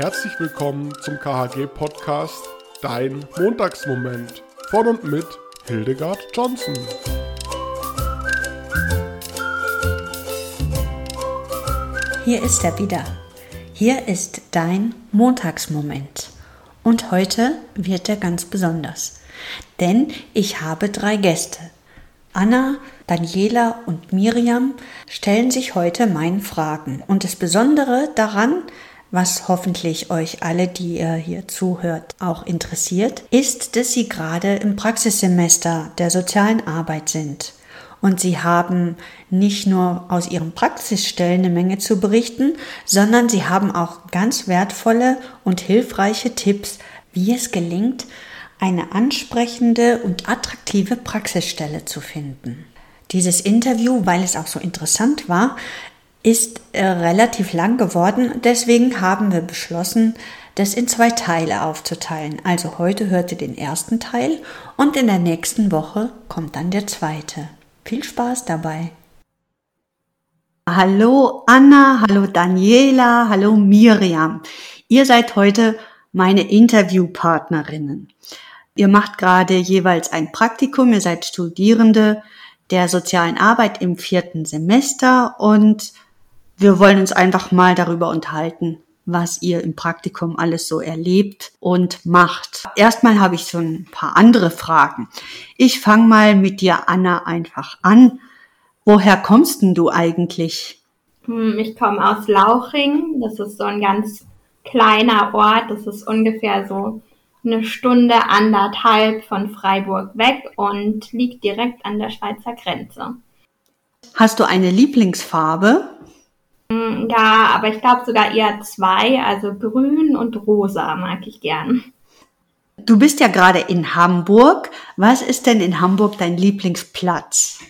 Herzlich willkommen zum KHG-Podcast Dein Montagsmoment von und mit Hildegard Johnson. Hier ist er wieder. Hier ist dein Montagsmoment. Und heute wird er ganz besonders. Denn ich habe drei Gäste. Anna, Daniela und Miriam stellen sich heute meinen Fragen. Und das Besondere daran, was hoffentlich euch alle, die ihr hier zuhört, auch interessiert, ist, dass sie gerade im Praxissemester der sozialen Arbeit sind. Und sie haben nicht nur aus ihren Praxisstellen eine Menge zu berichten, sondern sie haben auch ganz wertvolle und hilfreiche Tipps, wie es gelingt, eine ansprechende und attraktive Praxisstelle zu finden. Dieses Interview, weil es auch so interessant war, ist äh, relativ lang geworden. Deswegen haben wir beschlossen, das in zwei Teile aufzuteilen. Also heute hört ihr den ersten Teil und in der nächsten Woche kommt dann der zweite. Viel Spaß dabei. Hallo Anna, hallo Daniela, hallo Miriam. Ihr seid heute meine Interviewpartnerinnen. Ihr macht gerade jeweils ein Praktikum, ihr seid Studierende der sozialen Arbeit im vierten Semester und wir wollen uns einfach mal darüber unterhalten, was ihr im Praktikum alles so erlebt und macht. Erstmal habe ich so ein paar andere Fragen. Ich fange mal mit dir, Anna, einfach an. Woher kommst denn du eigentlich? Hm, ich komme aus Lauchring. Das ist so ein ganz kleiner Ort. Das ist ungefähr so eine Stunde, anderthalb von Freiburg weg und liegt direkt an der Schweizer Grenze. Hast du eine Lieblingsfarbe? Hm, ja, aber ich glaube sogar eher zwei, also grün und rosa mag ich gern. Du bist ja gerade in Hamburg. Was ist denn in Hamburg dein Lieblingsplatz?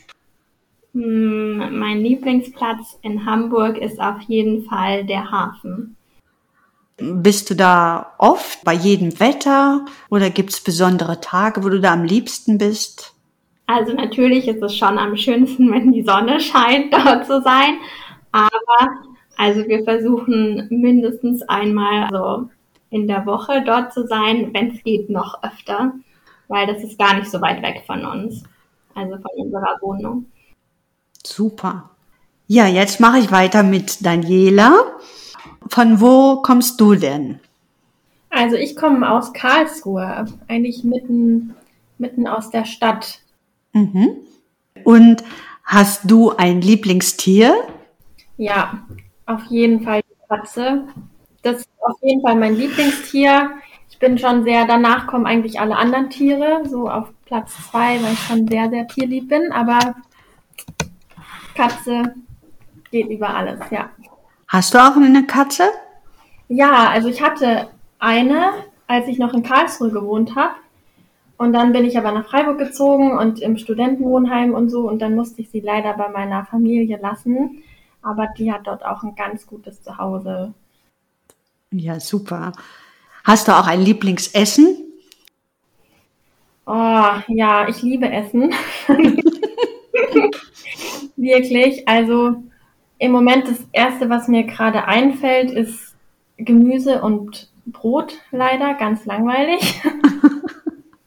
Hm, mein Lieblingsplatz in Hamburg ist auf jeden Fall der Hafen. Bist du da oft bei jedem Wetter oder gibt es besondere Tage, wo du da am liebsten bist? Also natürlich ist es schon am schönsten, wenn die Sonne scheint, dort zu sein. Aber also wir versuchen mindestens einmal so in der Woche dort zu sein, wenn es geht, noch öfter, weil das ist gar nicht so weit weg von uns, also von unserer Wohnung. Super. Ja, jetzt mache ich weiter mit Daniela. Von wo kommst du denn? Also ich komme aus Karlsruhe, eigentlich mitten, mitten aus der Stadt. Mhm. Und hast du ein Lieblingstier? Ja, auf jeden Fall die Katze. Das ist auf jeden Fall mein Lieblingstier. Ich bin schon sehr, danach kommen eigentlich alle anderen Tiere, so auf Platz zwei, weil ich schon sehr, sehr tierlieb bin, aber Katze geht über alles, ja. Hast du auch eine Katze? Ja, also ich hatte eine, als ich noch in Karlsruhe gewohnt habe. Und dann bin ich aber nach Freiburg gezogen und im Studentenwohnheim und so. Und dann musste ich sie leider bei meiner Familie lassen. Aber die hat dort auch ein ganz gutes Zuhause. Ja, super. Hast du auch ein Lieblingsessen? Oh, ja, ich liebe Essen. Wirklich. Also im Moment das Erste, was mir gerade einfällt, ist Gemüse und Brot, leider, ganz langweilig.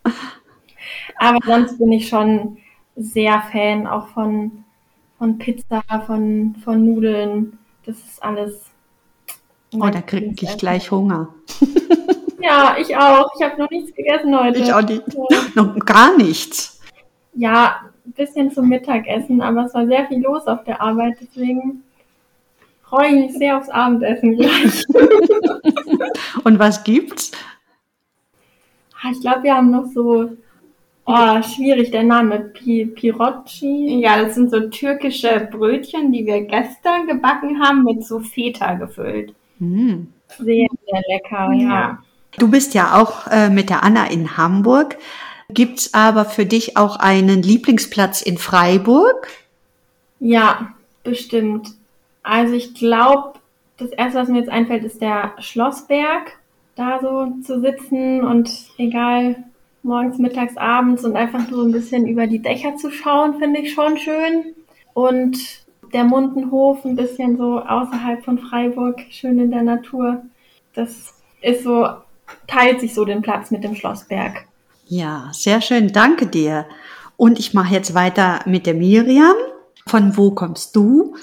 Aber sonst bin ich schon sehr Fan auch von, von Pizza, von, von Nudeln. Das ist alles. Oh, da kriege ich gleich Hunger. Ja, ich auch. Ich habe noch nichts gegessen heute. Ich auch nicht. Ja. Noch gar nichts. Ja, ein bisschen zum Mittagessen, aber es war sehr viel los auf der Arbeit, deswegen freue ich mich sehr aufs Abendessen gleich. Und was gibt's? Ah, ich glaube, wir haben noch so, oh, schwierig der Name, Pi Pirocci. Ja, das sind so türkische Brötchen, die wir gestern gebacken haben, mit so Feta gefüllt. Mm. Sehr, sehr lecker, ja. ja. Du bist ja auch äh, mit der Anna in Hamburg. Gibt's aber für dich auch einen Lieblingsplatz in Freiburg? Ja, bestimmt. Also ich glaube, das erste, was mir jetzt einfällt, ist der Schlossberg. Da so zu sitzen und egal, morgens, mittags, abends und einfach nur ein bisschen über die Dächer zu schauen, finde ich schon schön. Und der Mundenhof ein bisschen so außerhalb von Freiburg, schön in der Natur. das ist so, teilt sich so den Platz mit dem Schlossberg. Ja, sehr schön. Danke dir. Und ich mache jetzt weiter mit der Miriam. Von wo kommst du?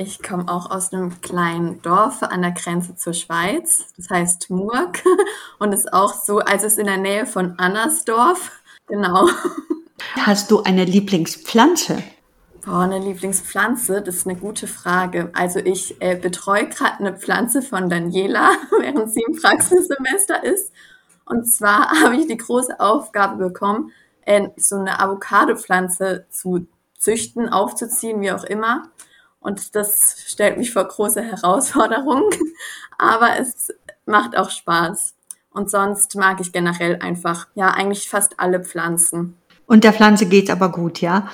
Ich komme auch aus einem kleinen Dorf an der Grenze zur Schweiz. Das heißt Murg und ist auch so, also ist in der Nähe von Annersdorf. Genau. Hast du eine Lieblingspflanze? Boah, eine Lieblingspflanze, das ist eine gute Frage. Also ich äh, betreue gerade eine Pflanze von Daniela, während sie im Praxissemester ist. Und zwar habe ich die große Aufgabe bekommen, äh, so eine Avocado-Pflanze zu züchten, aufzuziehen, wie auch immer. Und das stellt mich vor große Herausforderungen, aber es macht auch Spaß. Und sonst mag ich generell einfach, ja, eigentlich fast alle Pflanzen. Und der Pflanze geht's aber gut, ja?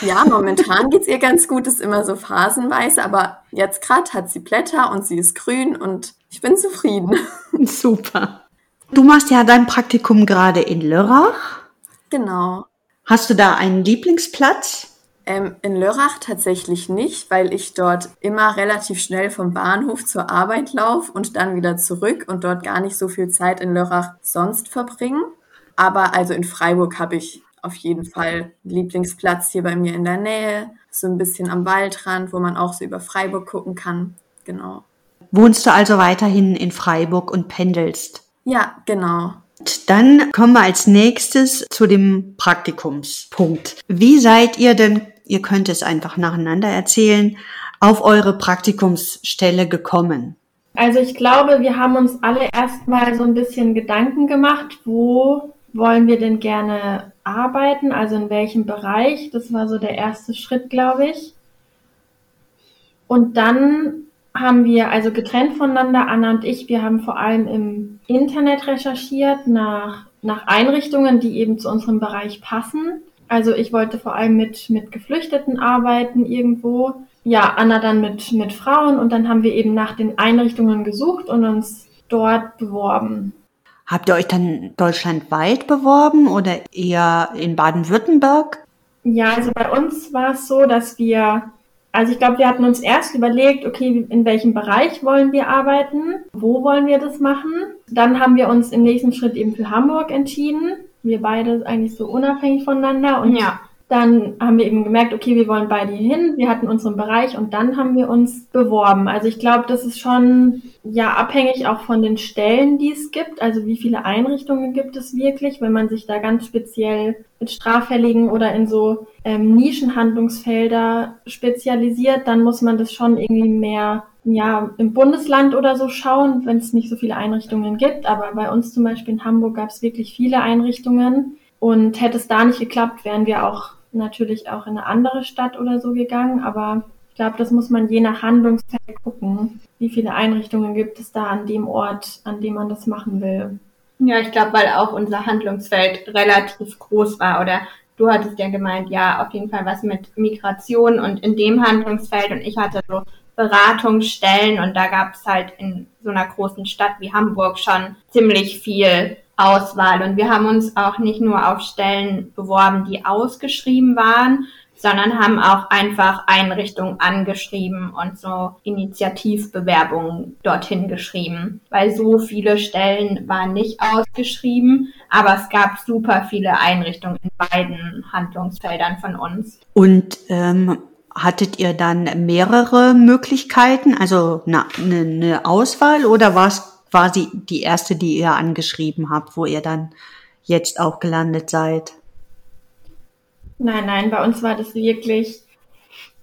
Ja, momentan geht's ihr ganz gut, ist immer so phasenweise, aber jetzt gerade hat sie Blätter und sie ist grün und ich bin zufrieden. Super. Du machst ja dein Praktikum gerade in Lörrach. Genau. Hast du da einen Lieblingsplatz? Ähm, in Lörrach tatsächlich nicht, weil ich dort immer relativ schnell vom Bahnhof zur Arbeit laufe und dann wieder zurück und dort gar nicht so viel Zeit in Lörrach sonst verbringe. Aber also in Freiburg habe ich auf jeden Fall Lieblingsplatz hier bei mir in der Nähe, so ein bisschen am Waldrand, wo man auch so über Freiburg gucken kann. Genau. Wohnst du also weiterhin in Freiburg und pendelst? Ja, genau. Dann kommen wir als nächstes zu dem Praktikumspunkt. Wie seid ihr denn, ihr könnt es einfach nacheinander erzählen, auf eure Praktikumsstelle gekommen? Also ich glaube, wir haben uns alle erstmal so ein bisschen Gedanken gemacht, wo wollen wir denn gerne arbeiten, also in welchem Bereich. Das war so der erste Schritt, glaube ich. Und dann haben wir also getrennt voneinander, Anna und ich, wir haben vor allem im Internet recherchiert nach, nach Einrichtungen, die eben zu unserem Bereich passen. Also ich wollte vor allem mit, mit Geflüchteten arbeiten irgendwo. Ja, Anna dann mit, mit Frauen und dann haben wir eben nach den Einrichtungen gesucht und uns dort beworben. Habt ihr euch dann deutschlandweit beworben oder eher in Baden-Württemberg? Ja, also bei uns war es so, dass wir, also ich glaube, wir hatten uns erst überlegt, okay, in welchem Bereich wollen wir arbeiten, wo wollen wir das machen. Dann haben wir uns im nächsten Schritt eben für Hamburg entschieden. Wir beide eigentlich so unabhängig voneinander und ja. Dann haben wir eben gemerkt, okay, wir wollen beide hier hin. Wir hatten unseren Bereich und dann haben wir uns beworben. Also ich glaube, das ist schon ja abhängig auch von den Stellen, die es gibt. Also wie viele Einrichtungen gibt es wirklich, wenn man sich da ganz speziell mit Straffälligen oder in so ähm, Nischenhandlungsfelder spezialisiert, dann muss man das schon irgendwie mehr ja, im Bundesland oder so schauen, wenn es nicht so viele Einrichtungen gibt. Aber bei uns zum Beispiel in Hamburg gab es wirklich viele Einrichtungen. Und hätte es da nicht geklappt, wären wir auch natürlich auch in eine andere Stadt oder so gegangen, aber ich glaube, das muss man je nach Handlungsfeld gucken. Wie viele Einrichtungen gibt es da an dem Ort, an dem man das machen will? Ja, ich glaube, weil auch unser Handlungsfeld relativ groß war oder du hattest ja gemeint, ja, auf jeden Fall was mit Migration und in dem Handlungsfeld und ich hatte so Beratungsstellen und da gab es halt in so einer großen Stadt wie Hamburg schon ziemlich viel Auswahl. Und wir haben uns auch nicht nur auf Stellen beworben, die ausgeschrieben waren, sondern haben auch einfach Einrichtungen angeschrieben und so Initiativbewerbungen dorthin geschrieben, weil so viele Stellen waren nicht ausgeschrieben, aber es gab super viele Einrichtungen in beiden Handlungsfeldern von uns. Und ähm, hattet ihr dann mehrere Möglichkeiten, also eine, eine Auswahl oder war es quasi die erste, die ihr angeschrieben habt, wo ihr dann jetzt auch gelandet seid? Nein, nein, bei uns war das wirklich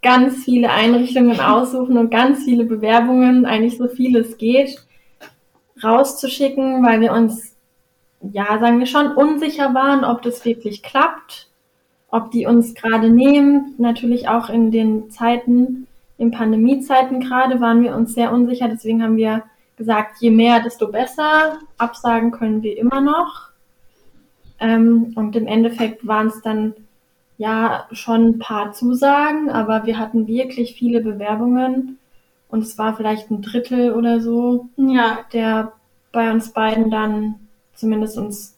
ganz viele Einrichtungen aussuchen und ganz viele Bewerbungen, eigentlich so viel es geht, rauszuschicken, weil wir uns, ja, sagen wir schon, unsicher waren, ob das wirklich klappt, ob die uns gerade nehmen. Natürlich auch in den Zeiten, in Pandemiezeiten gerade, waren wir uns sehr unsicher. Deswegen haben wir gesagt, je mehr, desto besser. Absagen können wir immer noch. Ähm, und im Endeffekt waren es dann ja schon ein paar Zusagen, aber wir hatten wirklich viele Bewerbungen und es war vielleicht ein Drittel oder so, ja. der bei uns beiden dann zumindest uns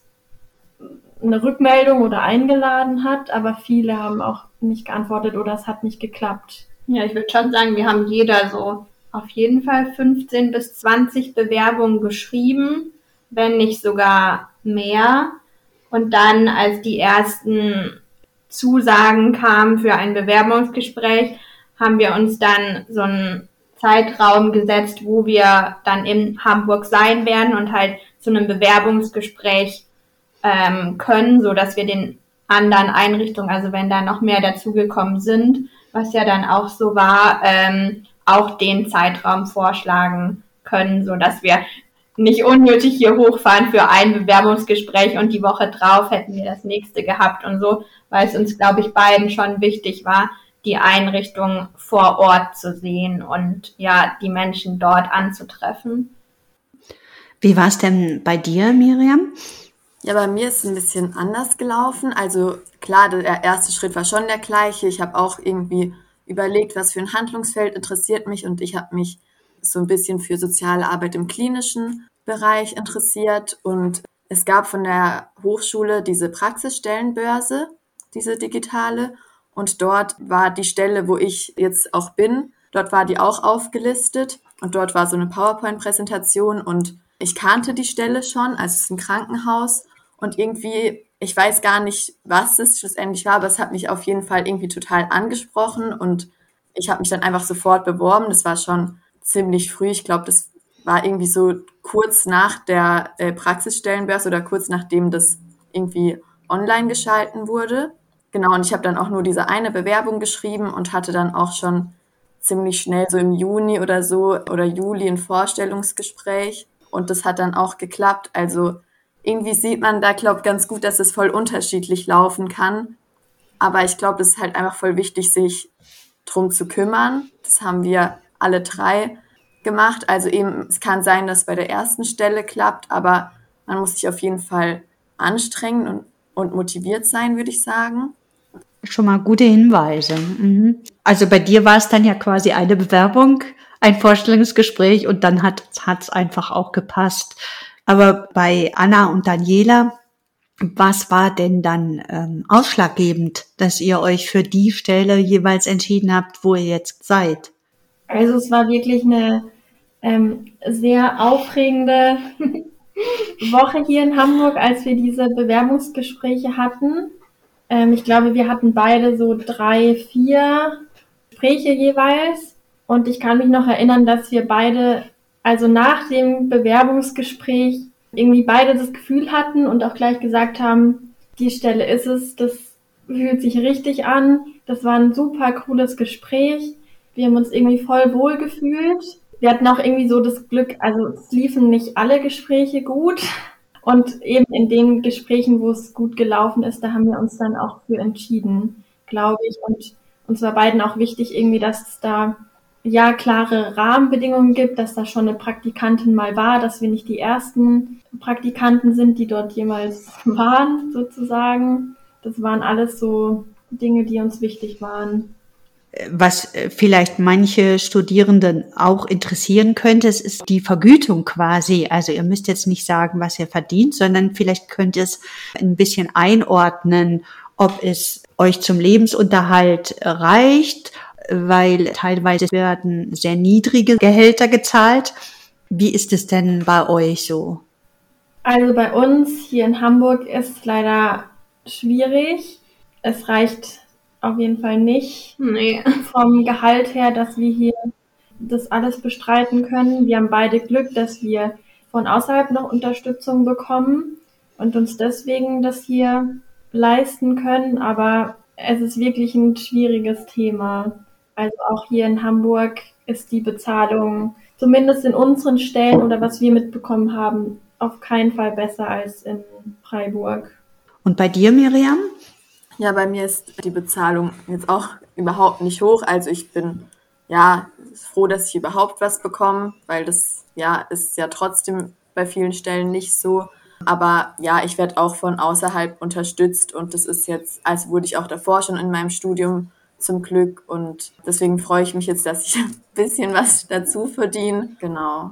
eine Rückmeldung oder eingeladen hat, aber viele haben auch nicht geantwortet oder es hat nicht geklappt. Ja, ich würde schon sagen, wir haben jeder so auf jeden Fall 15 bis 20 Bewerbungen geschrieben, wenn nicht sogar mehr. Und dann, als die ersten Zusagen kamen für ein Bewerbungsgespräch, haben wir uns dann so einen Zeitraum gesetzt, wo wir dann in Hamburg sein werden und halt zu einem Bewerbungsgespräch ähm, können, so dass wir den anderen Einrichtungen, also wenn da noch mehr dazugekommen sind, was ja dann auch so war, ähm, auch den Zeitraum vorschlagen können, so dass wir nicht unnötig hier hochfahren für ein Bewerbungsgespräch und die Woche drauf hätten wir das nächste gehabt und so, weil es uns, glaube ich, beiden schon wichtig war, die Einrichtung vor Ort zu sehen und ja, die Menschen dort anzutreffen. Wie war es denn bei dir, Miriam? Ja, bei mir ist es ein bisschen anders gelaufen. Also klar, der erste Schritt war schon der gleiche. Ich habe auch irgendwie überlegt, was für ein Handlungsfeld interessiert mich und ich habe mich so ein bisschen für soziale Arbeit im klinischen Bereich interessiert. Und es gab von der Hochschule diese Praxisstellenbörse, diese digitale. Und dort war die Stelle, wo ich jetzt auch bin, dort war die auch aufgelistet. Und dort war so eine PowerPoint-Präsentation. Und ich kannte die Stelle schon, also es ist ein Krankenhaus. Und irgendwie, ich weiß gar nicht, was es schlussendlich war, aber es hat mich auf jeden Fall irgendwie total angesprochen und ich habe mich dann einfach sofort beworben. Das war schon ziemlich früh. Ich glaube, das war irgendwie so kurz nach der äh, Praxisstellenbörse oder kurz nachdem das irgendwie online geschalten wurde. Genau, und ich habe dann auch nur diese eine Bewerbung geschrieben und hatte dann auch schon ziemlich schnell so im Juni oder so oder Juli ein Vorstellungsgespräch und das hat dann auch geklappt. Also irgendwie sieht man da, glaube ganz gut, dass es voll unterschiedlich laufen kann. Aber ich glaube, es ist halt einfach voll wichtig, sich drum zu kümmern. Das haben wir alle drei gemacht. Also eben, es kann sein, dass bei der ersten Stelle klappt, aber man muss sich auf jeden Fall anstrengen und, und motiviert sein, würde ich sagen. Schon mal gute Hinweise. Mhm. Also bei dir war es dann ja quasi eine Bewerbung, ein Vorstellungsgespräch und dann hat es einfach auch gepasst. Aber bei Anna und Daniela, was war denn dann ähm, ausschlaggebend, dass ihr euch für die Stelle jeweils entschieden habt, wo ihr jetzt seid? Also es war wirklich eine ähm, sehr aufregende Woche hier in Hamburg, als wir diese Bewerbungsgespräche hatten. Ähm, ich glaube, wir hatten beide so drei, vier Gespräche jeweils. Und ich kann mich noch erinnern, dass wir beide, also nach dem Bewerbungsgespräch, irgendwie beide das Gefühl hatten und auch gleich gesagt haben, die Stelle ist es, das fühlt sich richtig an. Das war ein super cooles Gespräch. Wir haben uns irgendwie voll wohl gefühlt. Wir hatten auch irgendwie so das Glück, also es liefen nicht alle Gespräche gut. Und eben in den Gesprächen, wo es gut gelaufen ist, da haben wir uns dann auch für entschieden, glaube ich. Und uns war beiden auch wichtig irgendwie, dass es da ja klare Rahmenbedingungen gibt, dass da schon eine Praktikantin mal war, dass wir nicht die ersten Praktikanten sind, die dort jemals waren, sozusagen. Das waren alles so Dinge, die uns wichtig waren. Was äh, vielleicht manche Studierenden auch interessieren könnte, ist die Vergütung quasi. Also ihr müsst jetzt nicht sagen, was ihr verdient, sondern vielleicht könnt ihr es ein bisschen einordnen, ob es euch zum Lebensunterhalt reicht, weil teilweise werden sehr niedrige Gehälter gezahlt. Wie ist es denn bei euch so? Also bei uns hier in Hamburg ist es leider schwierig. Es reicht auf jeden Fall nicht nee. vom Gehalt her, dass wir hier das alles bestreiten können. Wir haben beide Glück, dass wir von außerhalb noch Unterstützung bekommen und uns deswegen das hier leisten können. Aber es ist wirklich ein schwieriges Thema. Also auch hier in Hamburg ist die Bezahlung zumindest in unseren Stellen oder was wir mitbekommen haben, auf keinen Fall besser als in Freiburg. Und bei dir, Miriam? Ja, bei mir ist die Bezahlung jetzt auch überhaupt nicht hoch. Also ich bin ja froh, dass ich überhaupt was bekomme, weil das ja ist ja trotzdem bei vielen Stellen nicht so. Aber ja, ich werde auch von außerhalb unterstützt und das ist jetzt, also wurde ich auch davor schon in meinem Studium zum Glück und deswegen freue ich mich jetzt, dass ich ein bisschen was dazu verdiene. Genau.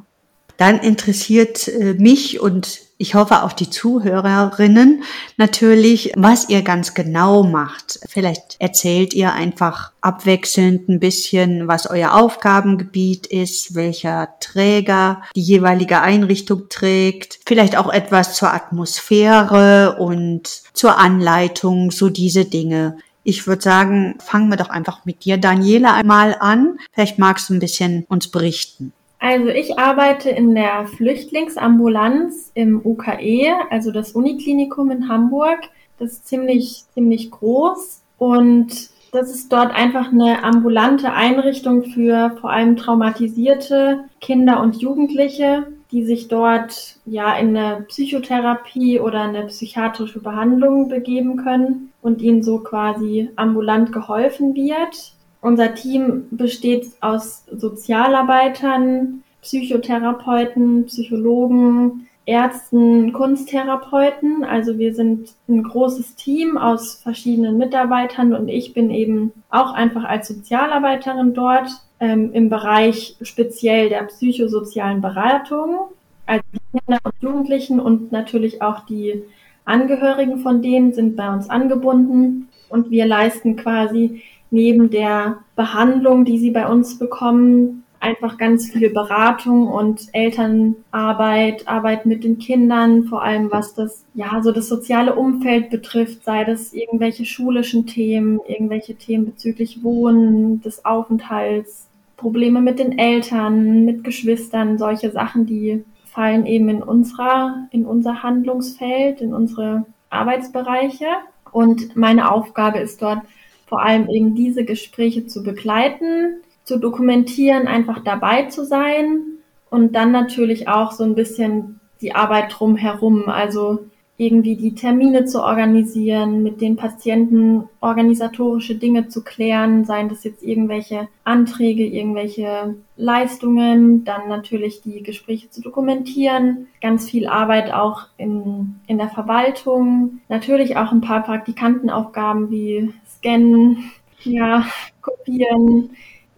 Dann interessiert äh, mich und ich hoffe auch die Zuhörerinnen natürlich, was ihr ganz genau macht. Vielleicht erzählt ihr einfach abwechselnd ein bisschen, was euer Aufgabengebiet ist, welcher Träger die jeweilige Einrichtung trägt, vielleicht auch etwas zur Atmosphäre und zur Anleitung, so diese Dinge. Ich würde sagen, fangen wir doch einfach mit dir, Daniela, einmal an. Vielleicht magst du ein bisschen uns berichten. Also ich arbeite in der Flüchtlingsambulanz im UKE, also das Uniklinikum in Hamburg. Das ist ziemlich, ziemlich groß und das ist dort einfach eine ambulante Einrichtung für vor allem traumatisierte Kinder und Jugendliche, die sich dort ja in eine Psychotherapie oder eine psychiatrische Behandlung begeben können und ihnen so quasi ambulant geholfen wird. Unser Team besteht aus Sozialarbeitern, Psychotherapeuten, Psychologen, Ärzten, Kunsttherapeuten. Also wir sind ein großes Team aus verschiedenen Mitarbeitern und ich bin eben auch einfach als Sozialarbeiterin dort ähm, im Bereich speziell der psychosozialen Beratung. Also die Kinder und Jugendlichen und natürlich auch die Angehörigen von denen sind bei uns angebunden und wir leisten quasi neben der Behandlung, die sie bei uns bekommen, einfach ganz viel Beratung und Elternarbeit, Arbeit mit den Kindern, vor allem was das, ja, so das soziale Umfeld betrifft, sei das irgendwelche schulischen Themen, irgendwelche Themen bezüglich Wohnen, des Aufenthalts, Probleme mit den Eltern, mit Geschwistern, solche Sachen, die fallen eben in unserer, in unser Handlungsfeld, in unsere Arbeitsbereiche. Und meine Aufgabe ist dort, vor allem eben diese Gespräche zu begleiten, zu dokumentieren, einfach dabei zu sein und dann natürlich auch so ein bisschen die Arbeit drumherum, also irgendwie die Termine zu organisieren, mit den Patienten organisatorische Dinge zu klären, seien das jetzt irgendwelche Anträge, irgendwelche Leistungen, dann natürlich die Gespräche zu dokumentieren, ganz viel Arbeit auch in, in der Verwaltung, natürlich auch ein paar Praktikantenaufgaben wie scannen, ja, kopieren,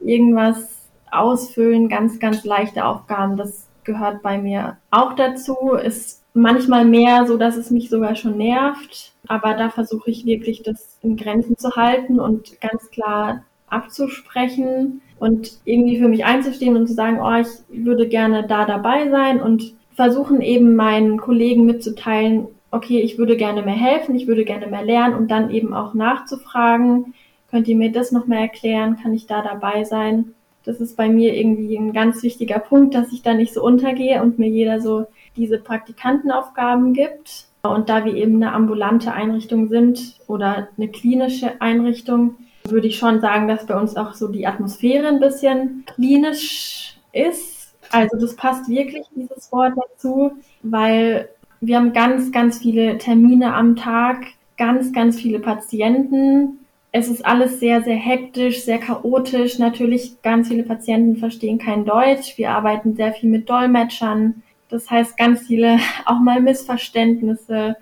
irgendwas ausfüllen, ganz, ganz leichte Aufgaben. Das gehört bei mir auch dazu. Ist manchmal mehr so, dass es mich sogar schon nervt. Aber da versuche ich wirklich, das in Grenzen zu halten und ganz klar abzusprechen und irgendwie für mich einzustehen und zu sagen, oh, ich würde gerne da dabei sein und versuchen eben meinen Kollegen mitzuteilen, okay, ich würde gerne mehr helfen, ich würde gerne mehr lernen und dann eben auch nachzufragen, könnt ihr mir das noch mehr erklären, kann ich da dabei sein? Das ist bei mir irgendwie ein ganz wichtiger Punkt, dass ich da nicht so untergehe und mir jeder so diese Praktikantenaufgaben gibt. Und da wir eben eine ambulante Einrichtung sind oder eine klinische Einrichtung, würde ich schon sagen, dass bei uns auch so die Atmosphäre ein bisschen klinisch ist. Also das passt wirklich, dieses Wort dazu, weil wir haben ganz, ganz viele Termine am Tag, ganz, ganz viele Patienten. Es ist alles sehr, sehr hektisch, sehr chaotisch. Natürlich, ganz viele Patienten verstehen kein Deutsch. Wir arbeiten sehr viel mit Dolmetschern. Das heißt, ganz viele auch mal Missverständnisse,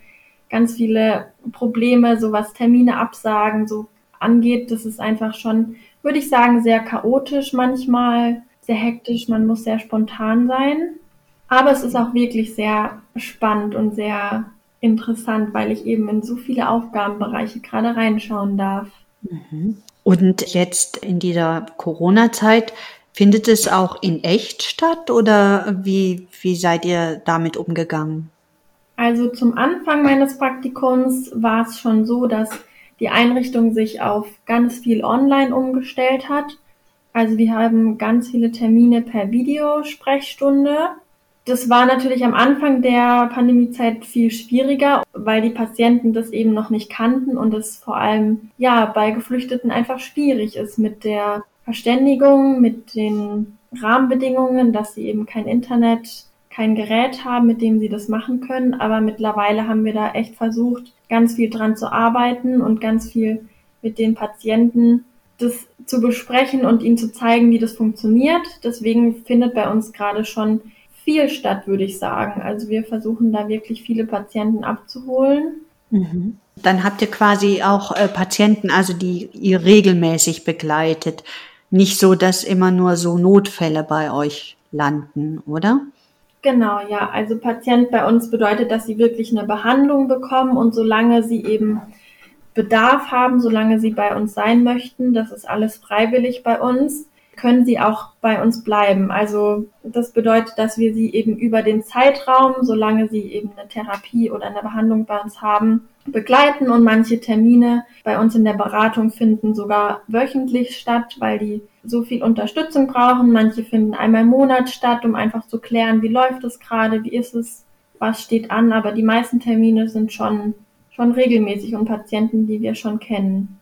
ganz viele Probleme, so was Termine absagen, so angeht. Das ist einfach schon, würde ich sagen, sehr chaotisch manchmal, sehr hektisch. Man muss sehr spontan sein. Aber es ist auch wirklich sehr spannend und sehr interessant, weil ich eben in so viele Aufgabenbereiche gerade reinschauen darf. Mhm. Und jetzt in dieser Corona-Zeit, findet es auch in echt statt oder wie, wie seid ihr damit umgegangen? Also zum Anfang meines Praktikums war es schon so, dass die Einrichtung sich auf ganz viel online umgestellt hat. Also wir haben ganz viele Termine per Videosprechstunde das war natürlich am Anfang der Pandemiezeit viel schwieriger, weil die Patienten das eben noch nicht kannten und es vor allem ja bei Geflüchteten einfach schwierig ist mit der Verständigung, mit den Rahmenbedingungen, dass sie eben kein Internet, kein Gerät haben, mit dem sie das machen können. Aber mittlerweile haben wir da echt versucht, ganz viel dran zu arbeiten und ganz viel mit den Patienten das zu besprechen und ihnen zu zeigen, wie das funktioniert. Deswegen findet bei uns gerade schon viel statt, würde ich sagen. Also wir versuchen da wirklich viele Patienten abzuholen. Mhm. Dann habt ihr quasi auch äh, Patienten, also die ihr regelmäßig begleitet. Nicht so, dass immer nur so Notfälle bei euch landen, oder? Genau, ja. Also Patient bei uns bedeutet, dass sie wirklich eine Behandlung bekommen und solange sie eben Bedarf haben, solange sie bei uns sein möchten, das ist alles freiwillig bei uns, können sie auch bei uns bleiben. Also das bedeutet, dass wir sie eben über den Zeitraum, solange sie eben eine Therapie oder eine Behandlung bei uns haben, begleiten und manche Termine bei uns in der Beratung finden sogar wöchentlich statt, weil die so viel Unterstützung brauchen. Manche finden einmal im Monat statt, um einfach zu klären, wie läuft es gerade, wie ist es, was steht an. Aber die meisten Termine sind schon, schon regelmäßig und Patienten, die wir schon kennen.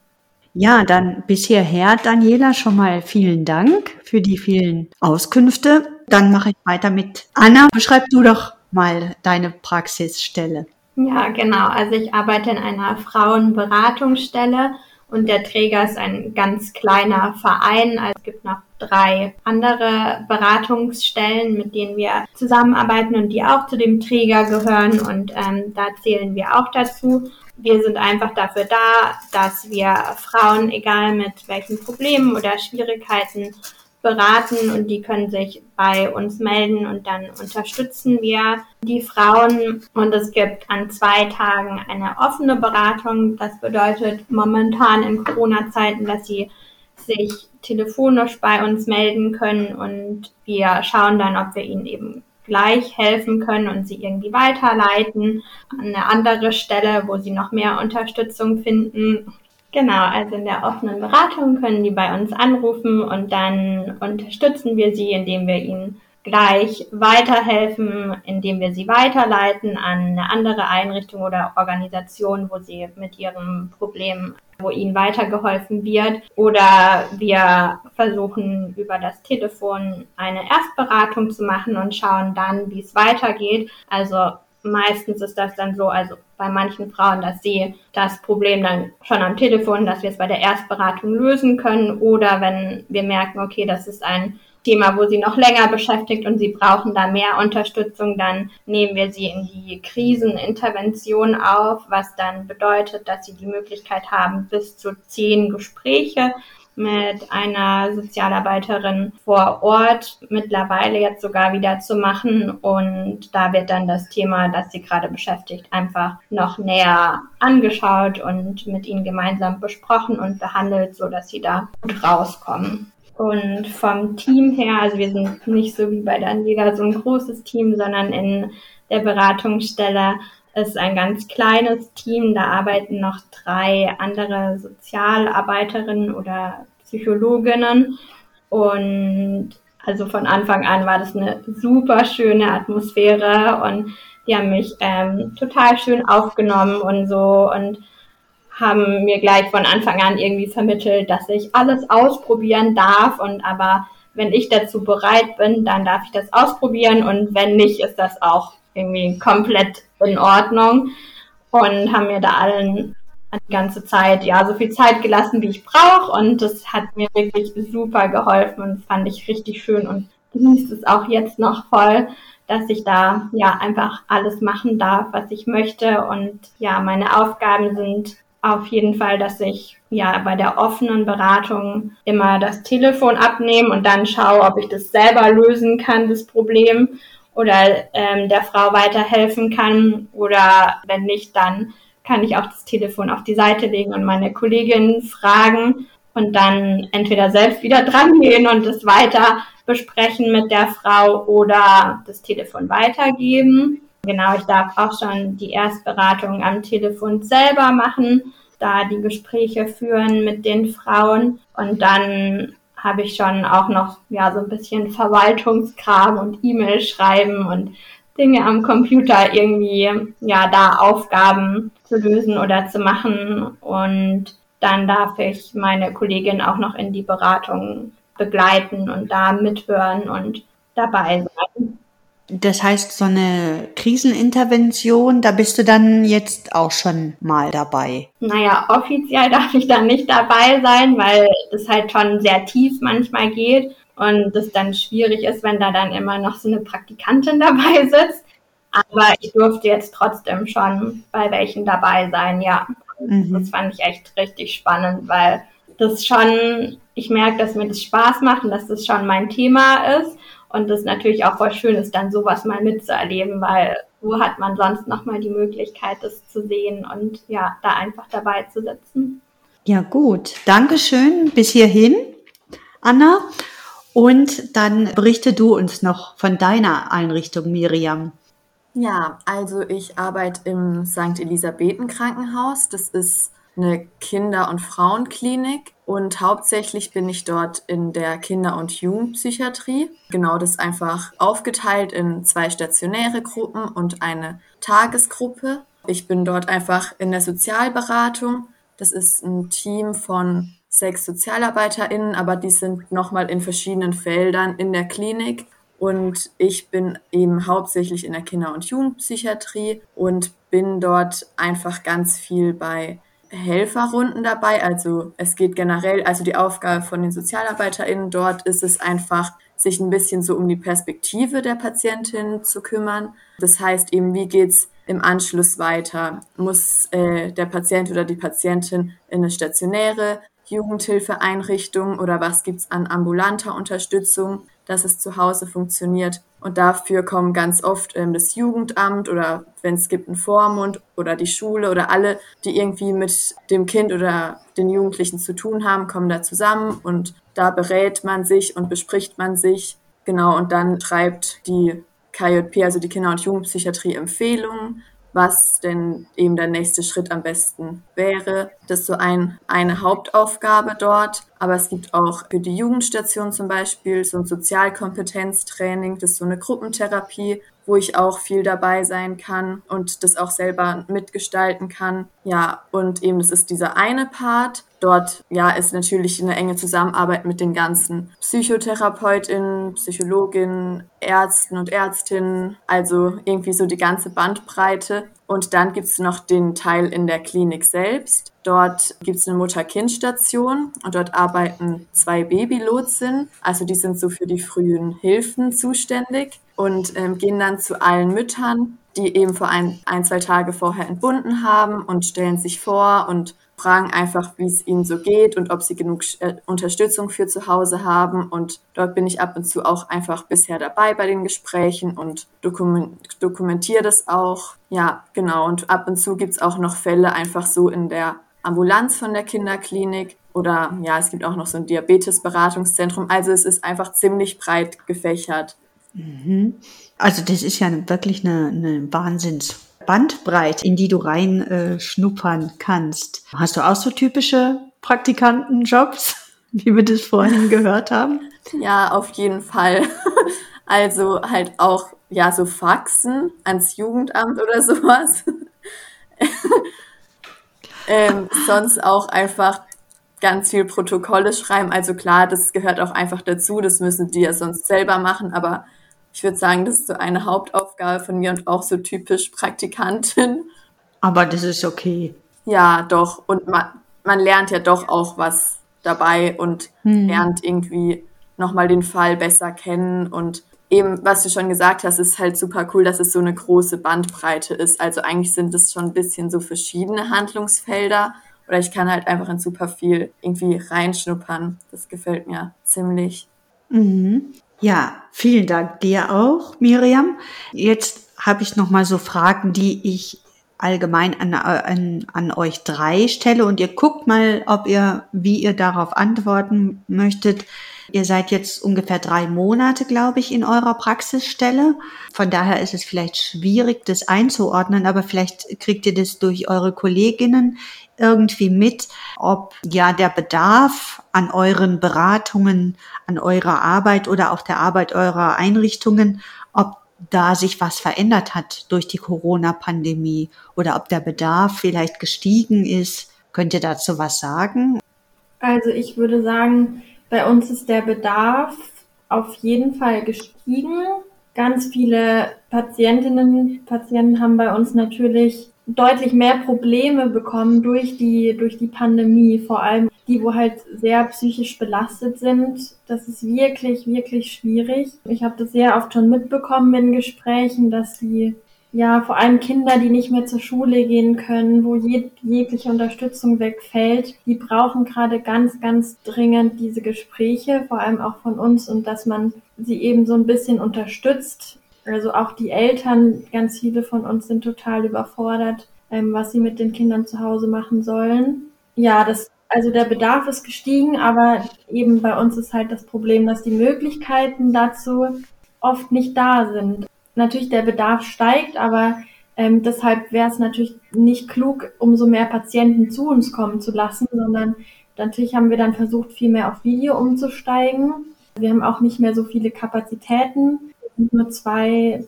Ja, dann bis hierher, Daniela, schon mal vielen Dank für die vielen Auskünfte. Dann mache ich weiter mit Anna. Beschreib du doch mal deine Praxisstelle. Ja, genau. Also ich arbeite in einer Frauenberatungsstelle und der Träger ist ein ganz kleiner Verein. Also es gibt noch drei andere Beratungsstellen, mit denen wir zusammenarbeiten und die auch zu dem Träger gehören und ähm, da zählen wir auch dazu. Wir sind einfach dafür da, dass wir Frauen, egal mit welchen Problemen oder Schwierigkeiten, beraten und die können sich bei uns melden und dann unterstützen wir die Frauen und es gibt an zwei Tagen eine offene Beratung. Das bedeutet momentan in Corona-Zeiten, dass sie sich telefonisch bei uns melden können und wir schauen dann, ob wir ihnen eben gleich helfen können und sie irgendwie weiterleiten an eine andere Stelle, wo sie noch mehr Unterstützung finden. Genau, also in der offenen Beratung können die bei uns anrufen und dann unterstützen wir sie, indem wir ihnen gleich weiterhelfen, indem wir sie weiterleiten an eine andere Einrichtung oder Organisation, wo sie mit ihrem Problem, wo ihnen weitergeholfen wird. Oder wir versuchen über das Telefon eine Erstberatung zu machen und schauen dann, wie es weitergeht. Also meistens ist das dann so, also bei manchen Frauen, dass sie das Problem dann schon am Telefon, dass wir es bei der Erstberatung lösen können oder wenn wir merken, okay, das ist ein Thema, wo sie noch länger beschäftigt und sie brauchen da mehr Unterstützung, dann nehmen wir sie in die Krisenintervention auf, was dann bedeutet, dass sie die Möglichkeit haben, bis zu zehn Gespräche mit einer Sozialarbeiterin vor Ort mittlerweile jetzt sogar wieder zu machen. Und da wird dann das Thema, das sie gerade beschäftigt, einfach noch näher angeschaut und mit ihnen gemeinsam besprochen und behandelt, so dass sie da gut rauskommen. Und vom Team her, also wir sind nicht so wie bei Daniela so ein großes Team, sondern in der Beratungsstelle ist ein ganz kleines Team. Da arbeiten noch drei andere Sozialarbeiterinnen oder Psychologinnen. Und also von Anfang an war das eine super schöne Atmosphäre und die haben mich ähm, total schön aufgenommen und so und haben mir gleich von Anfang an irgendwie vermittelt, dass ich alles ausprobieren darf. Und aber wenn ich dazu bereit bin, dann darf ich das ausprobieren. Und wenn nicht, ist das auch irgendwie komplett in Ordnung. Und haben mir da allen die ganze Zeit ja so viel Zeit gelassen, wie ich brauche und das hat mir wirklich super geholfen und fand ich richtig schön und genießt es auch jetzt noch voll, dass ich da ja einfach alles machen darf, was ich möchte. Und ja, meine Aufgaben sind auf jeden Fall, dass ich ja bei der offenen Beratung immer das Telefon abnehme und dann schaue, ob ich das selber lösen kann, das Problem, oder ähm, der Frau weiterhelfen kann. Oder wenn nicht, dann kann ich auch das Telefon auf die Seite legen und meine Kollegin fragen und dann entweder selbst wieder dran gehen und es weiter besprechen mit der Frau oder das Telefon weitergeben. Genau, ich darf auch schon die Erstberatung am Telefon selber machen, da die Gespräche führen mit den Frauen und dann habe ich schon auch noch ja so ein bisschen Verwaltungskram und E-Mail schreiben und Dinge am Computer irgendwie ja da Aufgaben zu lösen oder zu machen und dann darf ich meine Kollegin auch noch in die Beratung begleiten und da mithören und dabei sein. Das heißt, so eine Krisenintervention, da bist du dann jetzt auch schon mal dabei. Naja, offiziell darf ich dann nicht dabei sein, weil das halt schon sehr tief manchmal geht und es dann schwierig ist, wenn da dann immer noch so eine Praktikantin dabei sitzt. Aber ich durfte jetzt trotzdem schon bei welchen dabei sein, ja. Mhm. Das fand ich echt richtig spannend, weil das schon, ich merke, dass mir das Spaß macht und dass das schon mein Thema ist Und es natürlich auch voll schön ist, dann sowas mal mitzuerleben, weil wo hat man sonst nochmal die Möglichkeit, das zu sehen und ja, da einfach dabei zu sitzen. Ja, gut. Dankeschön bis hierhin, Anna. Und dann berichte du uns noch von deiner Einrichtung, Miriam. Ja, also ich arbeite im St. Elisabethen Krankenhaus. Das ist eine Kinder- und Frauenklinik und hauptsächlich bin ich dort in der Kinder- und Jugendpsychiatrie. Genau das einfach aufgeteilt in zwei stationäre Gruppen und eine Tagesgruppe. Ich bin dort einfach in der Sozialberatung. Das ist ein Team von sechs SozialarbeiterInnen, aber die sind nochmal in verschiedenen Feldern in der Klinik. Und ich bin eben hauptsächlich in der Kinder- und Jugendpsychiatrie und bin dort einfach ganz viel bei Helferrunden dabei. Also es geht generell, also die Aufgabe von den SozialarbeiterInnen dort ist es einfach, sich ein bisschen so um die Perspektive der Patientin zu kümmern. Das heißt eben, wie geht's im Anschluss weiter? Muss äh, der Patient oder die Patientin in eine stationäre Jugendhilfeeinrichtung oder was gibt's an ambulanter Unterstützung, dass es zu Hause funktioniert? Und dafür kommen ganz oft ähm, das Jugendamt oder wenn es gibt einen Vormund oder die Schule oder alle, die irgendwie mit dem Kind oder den Jugendlichen zu tun haben, kommen da zusammen und da berät man sich und bespricht man sich. Genau, und dann schreibt die KJP, also die Kinder- und Jugendpsychiatrie, Empfehlungen was denn eben der nächste Schritt am besten wäre. Das ist so ein, eine Hauptaufgabe dort. Aber es gibt auch für die Jugendstation zum Beispiel so ein Sozialkompetenztraining, das ist so eine Gruppentherapie, wo ich auch viel dabei sein kann und das auch selber mitgestalten kann. Ja, und eben das ist dieser eine Part. Dort ja ist natürlich eine enge Zusammenarbeit mit den ganzen Psychotherapeutinnen, Psychologinnen, Ärzten und Ärztinnen, also irgendwie so die ganze Bandbreite. Und dann gibt's noch den Teil in der Klinik selbst. Dort gibt's eine Mutter-Kind-Station und dort arbeiten zwei Babylotsinnen. Also die sind so für die frühen Hilfen zuständig und ähm, gehen dann zu allen Müttern, die eben vor ein, ein, zwei Tage vorher entbunden haben und stellen sich vor und fragen einfach, wie es ihnen so geht und ob sie genug äh, Unterstützung für zu Hause haben. Und dort bin ich ab und zu auch einfach bisher dabei bei den Gesprächen und dokument dokumentiere das auch. Ja, genau. Und ab und zu gibt's auch noch Fälle einfach so in der Ambulanz von der Kinderklinik oder ja, es gibt auch noch so ein Diabetesberatungszentrum. Also es ist einfach ziemlich breit gefächert. Mhm. Also das ist ja wirklich eine, eine Wahnsinnsbandbreite, in die du rein äh, schnuppern kannst. Hast du auch so typische Praktikantenjobs, wie wir das vorhin gehört haben? Ja, auf jeden Fall. Also halt auch ja so Faxen ans Jugendamt oder sowas. ähm, sonst auch einfach ganz viel Protokolle schreiben. Also klar, das gehört auch einfach dazu. Das müssen die ja sonst selber machen. Aber ich würde sagen, das ist so eine Hauptaufgabe von mir und auch so typisch Praktikantin. Aber das ist okay. Ja, doch. Und man, man lernt ja doch auch was dabei und hm. lernt irgendwie nochmal den Fall besser kennen und eben, was du schon gesagt hast, ist halt super cool, dass es so eine große Bandbreite ist. Also eigentlich sind es schon ein bisschen so verschiedene Handlungsfelder. Oder ich kann halt einfach in super viel irgendwie reinschnuppern. Das gefällt mir ziemlich. Mhm. Ja, vielen Dank dir auch, Miriam. Jetzt habe ich noch mal so Fragen, die ich allgemein an, an, an euch drei stelle und ihr guckt mal, ob ihr, wie ihr darauf antworten möchtet. Ihr seid jetzt ungefähr drei Monate, glaube ich, in eurer Praxisstelle. Von daher ist es vielleicht schwierig, das einzuordnen, aber vielleicht kriegt ihr das durch eure Kolleginnen irgendwie mit, ob ja der Bedarf an euren Beratungen, an eurer Arbeit oder auch der Arbeit eurer Einrichtungen, ob da sich was verändert hat durch die Corona-Pandemie oder ob der Bedarf vielleicht gestiegen ist. Könnt ihr dazu was sagen? Also ich würde sagen, bei uns ist der Bedarf auf jeden Fall gestiegen. Ganz viele Patientinnen, Patienten haben bei uns natürlich deutlich mehr Probleme bekommen durch die, durch die Pandemie, vor allem die, wo halt sehr psychisch belastet sind. Das ist wirklich, wirklich schwierig. Ich habe das sehr oft schon mitbekommen in Gesprächen, dass sie ja, vor allem Kinder, die nicht mehr zur Schule gehen können, wo jeg jegliche Unterstützung wegfällt, die brauchen gerade ganz, ganz dringend diese Gespräche, vor allem auch von uns und dass man sie eben so ein bisschen unterstützt. Also auch die Eltern, ganz viele von uns sind total überfordert, ähm, was sie mit den Kindern zu Hause machen sollen. Ja, das, also der Bedarf ist gestiegen, aber eben bei uns ist halt das Problem, dass die Möglichkeiten dazu oft nicht da sind natürlich der Bedarf steigt, aber ähm, deshalb wäre es natürlich nicht klug, umso mehr Patienten zu uns kommen zu lassen, sondern natürlich haben wir dann versucht, viel mehr auf Video umzusteigen. Wir haben auch nicht mehr so viele Kapazitäten, nur zwei,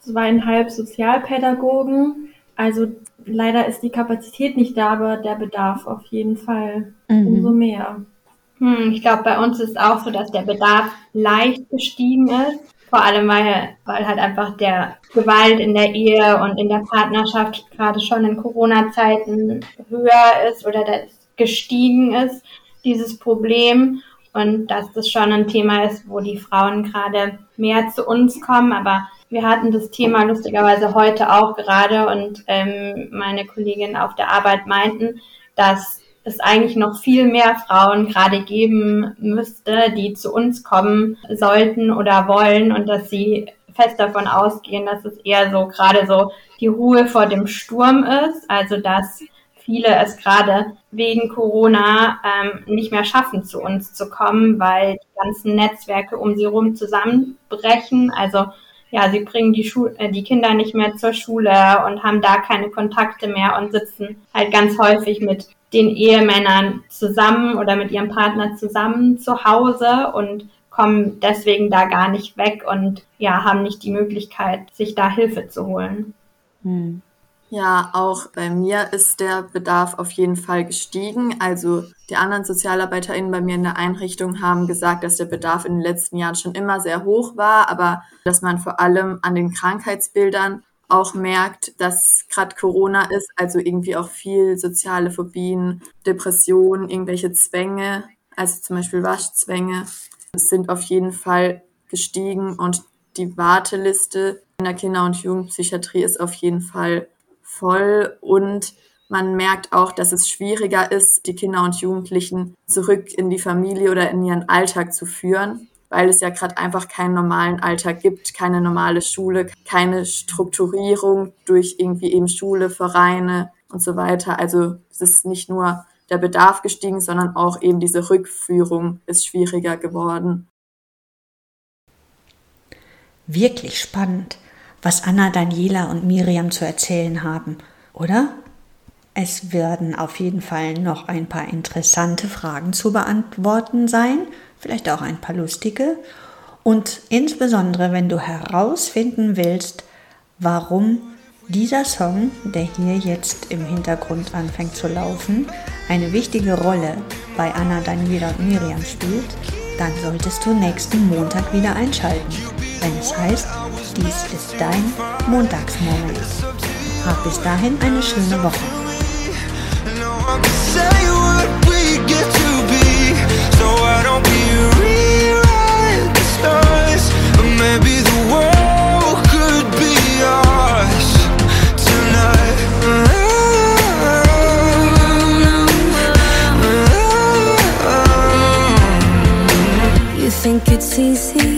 zweieinhalb Sozialpädagogen. Also leider ist die Kapazität nicht da, aber der Bedarf auf jeden Fall mhm. umso mehr. Hm, ich glaube, bei uns ist auch so, dass der Bedarf leicht gestiegen ist. Vor allem, weil, weil halt einfach der Gewalt in der Ehe und in der Partnerschaft gerade schon in Corona-Zeiten höher ist oder das gestiegen ist, dieses Problem. Und dass das schon ein Thema ist, wo die Frauen gerade mehr zu uns kommen. Aber wir hatten das Thema lustigerweise heute auch gerade und ähm, meine Kolleginnen auf der Arbeit meinten, dass es eigentlich noch viel mehr Frauen gerade geben müsste, die zu uns kommen sollten oder wollen und dass sie fest davon ausgehen, dass es eher so gerade so die Ruhe vor dem Sturm ist, also dass viele es gerade wegen Corona ähm, nicht mehr schaffen, zu uns zu kommen, weil die ganzen Netzwerke um sie herum zusammenbrechen. Also ja, sie bringen die, Schu äh, die Kinder nicht mehr zur Schule und haben da keine Kontakte mehr und sitzen halt ganz häufig mit den Ehemännern zusammen oder mit ihrem Partner zusammen zu Hause und kommen deswegen da gar nicht weg und ja, haben nicht die Möglichkeit, sich da Hilfe zu holen. Hm. Ja, auch bei mir ist der Bedarf auf jeden Fall gestiegen. Also die anderen SozialarbeiterInnen bei mir in der Einrichtung haben gesagt, dass der Bedarf in den letzten Jahren schon immer sehr hoch war, aber dass man vor allem an den Krankheitsbildern auch merkt, dass gerade Corona ist, also irgendwie auch viel soziale Phobien, Depressionen, irgendwelche Zwänge, also zum Beispiel Waschzwänge, sind auf jeden Fall gestiegen und die Warteliste in der Kinder- und Jugendpsychiatrie ist auf jeden Fall voll und man merkt auch, dass es schwieriger ist, die Kinder und Jugendlichen zurück in die Familie oder in ihren Alltag zu führen weil es ja gerade einfach keinen normalen Alltag gibt, keine normale Schule, keine Strukturierung durch irgendwie eben Schule, Vereine und so weiter. Also es ist nicht nur der Bedarf gestiegen, sondern auch eben diese Rückführung ist schwieriger geworden. Wirklich spannend, was Anna, Daniela und Miriam zu erzählen haben, oder? Es werden auf jeden Fall noch ein paar interessante Fragen zu beantworten sein vielleicht auch ein paar lustige. Und insbesondere, wenn du herausfinden willst, warum dieser Song, der hier jetzt im Hintergrund anfängt zu laufen, eine wichtige Rolle bei Anna, Daniela und Miriam spielt, dann solltest du nächsten Montag wieder einschalten, wenn es heißt, dies ist dein Montagsmoment. Hab bis dahin eine schöne Woche. it's easy